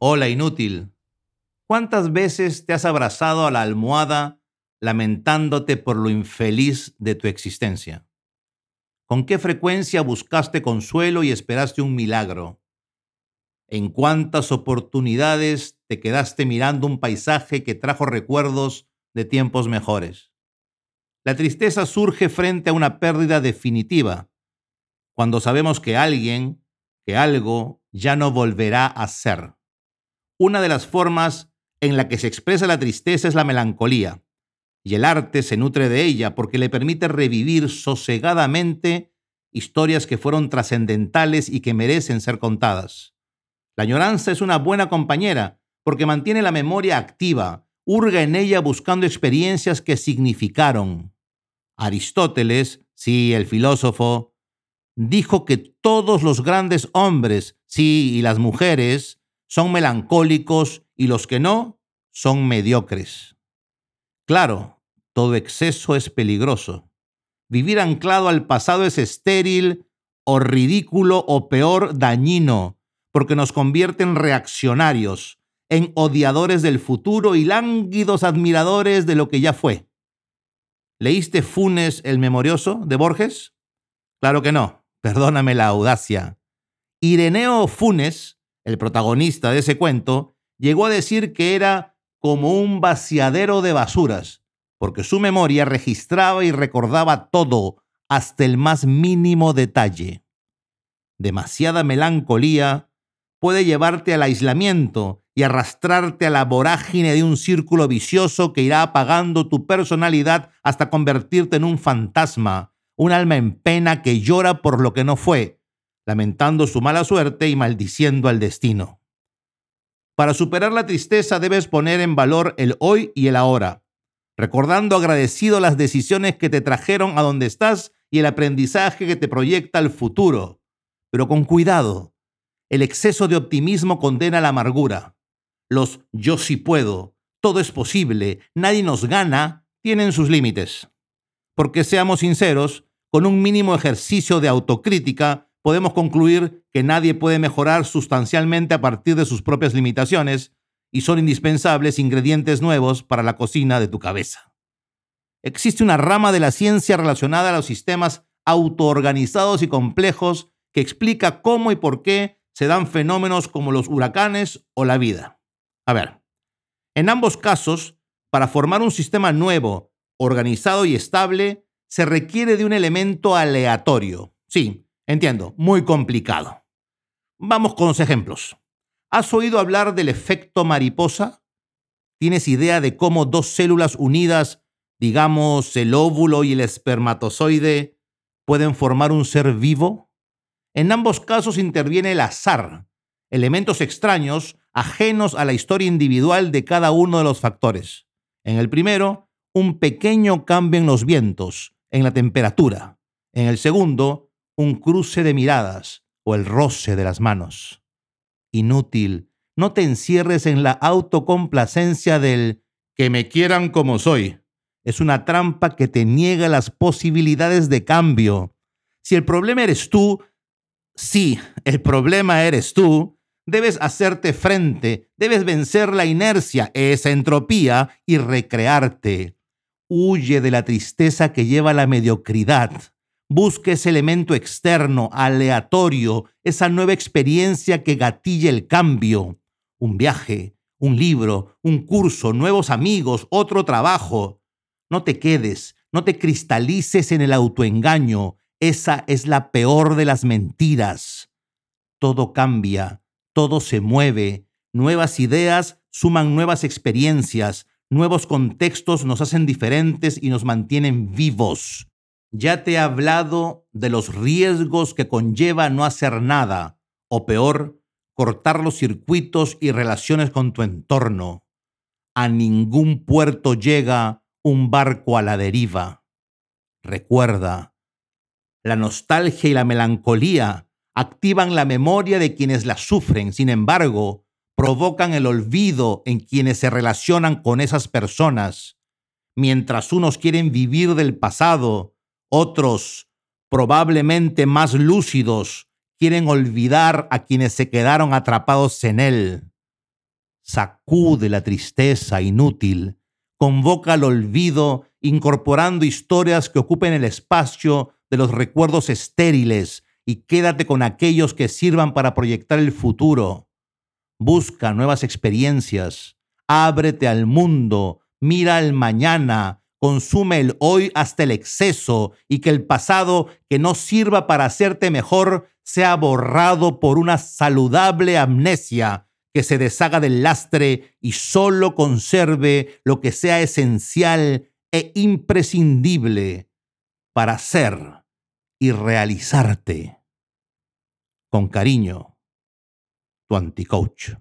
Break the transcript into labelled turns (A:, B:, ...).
A: Hola inútil. ¿Cuántas veces te has abrazado a la almohada lamentándote por lo infeliz de tu existencia? ¿Con qué frecuencia buscaste consuelo y esperaste un milagro? ¿En cuántas oportunidades te quedaste mirando un paisaje que trajo recuerdos de tiempos mejores? La tristeza surge frente a una pérdida definitiva, cuando sabemos que alguien, que algo, ya no volverá a ser. Una de las formas en la que se expresa la tristeza es la melancolía, y el arte se nutre de ella porque le permite revivir sosegadamente historias que fueron trascendentales y que merecen ser contadas. La añoranza es una buena compañera porque mantiene la memoria activa, hurga en ella buscando experiencias que significaron. Aristóteles, sí, el filósofo, dijo que todos los grandes hombres, sí, y las mujeres, son melancólicos y los que no son mediocres. Claro, todo exceso es peligroso. Vivir anclado al pasado es estéril o ridículo o peor dañino, porque nos convierte en reaccionarios, en odiadores del futuro y lánguidos admiradores de lo que ya fue. ¿Leíste Funes el Memorioso de Borges? Claro que no, perdóname la audacia. Ireneo Funes el protagonista de ese cuento, llegó a decir que era como un vaciadero de basuras, porque su memoria registraba y recordaba todo, hasta el más mínimo detalle. Demasiada melancolía puede llevarte al aislamiento y arrastrarte a la vorágine de un círculo vicioso que irá apagando tu personalidad hasta convertirte en un fantasma, un alma en pena que llora por lo que no fue, lamentando su mala suerte y maldiciendo al destino. Para superar la tristeza debes poner en valor el hoy y el ahora, recordando agradecido las decisiones que te trajeron a donde estás y el aprendizaje que te proyecta al futuro. Pero con cuidado, el exceso de optimismo condena la amargura. Los yo sí puedo, todo es posible, nadie nos gana, tienen sus límites. Porque seamos sinceros, con un mínimo ejercicio de autocrítica, podemos concluir que nadie puede mejorar sustancialmente a partir de sus propias limitaciones y son indispensables ingredientes nuevos para la cocina de tu cabeza. Existe una rama de la ciencia relacionada a los sistemas autoorganizados y complejos que explica cómo y por qué se dan fenómenos como los huracanes o la vida. A ver, en ambos casos, para formar un sistema nuevo, organizado y estable, se requiere de un elemento aleatorio. Sí, Entiendo, muy complicado. Vamos con los ejemplos. ¿Has oído hablar del efecto mariposa? ¿Tienes idea de cómo dos células unidas, digamos el óvulo y el espermatozoide, pueden formar un ser vivo? En ambos casos interviene el azar, elementos extraños ajenos a la historia individual de cada uno de los factores. En el primero, un pequeño cambio en los vientos, en la temperatura. En el segundo, un cruce de miradas o el roce de las manos. Inútil, no te encierres en la autocomplacencia del que me quieran como soy. Es una trampa que te niega las posibilidades de cambio. Si el problema eres tú, sí, el problema eres tú, debes hacerte frente, debes vencer la inercia, esa entropía y recrearte. Huye de la tristeza que lleva la mediocridad. Busque ese elemento externo, aleatorio, esa nueva experiencia que gatille el cambio. Un viaje, un libro, un curso, nuevos amigos, otro trabajo. No te quedes, no te cristalices en el autoengaño. Esa es la peor de las mentiras. Todo cambia, todo se mueve, nuevas ideas suman nuevas experiencias, nuevos contextos nos hacen diferentes y nos mantienen vivos. Ya te he hablado de los riesgos que conlleva no hacer nada, o peor, cortar los circuitos y relaciones con tu entorno. A ningún puerto llega un barco a la deriva. Recuerda, la nostalgia y la melancolía activan la memoria de quienes la sufren, sin embargo, provocan el olvido en quienes se relacionan con esas personas. Mientras unos quieren vivir del pasado, otros, probablemente más lúcidos, quieren olvidar a quienes se quedaron atrapados en él. Sacude la tristeza inútil, convoca al olvido incorporando historias que ocupen el espacio de los recuerdos estériles y quédate con aquellos que sirvan para proyectar el futuro. Busca nuevas experiencias, ábrete al mundo, mira al mañana, consume el hoy hasta el exceso y que el pasado que no sirva para hacerte mejor sea borrado por una saludable amnesia que se deshaga del lastre y solo conserve lo que sea esencial e imprescindible para ser y realizarte. Con cariño, tu anticoach.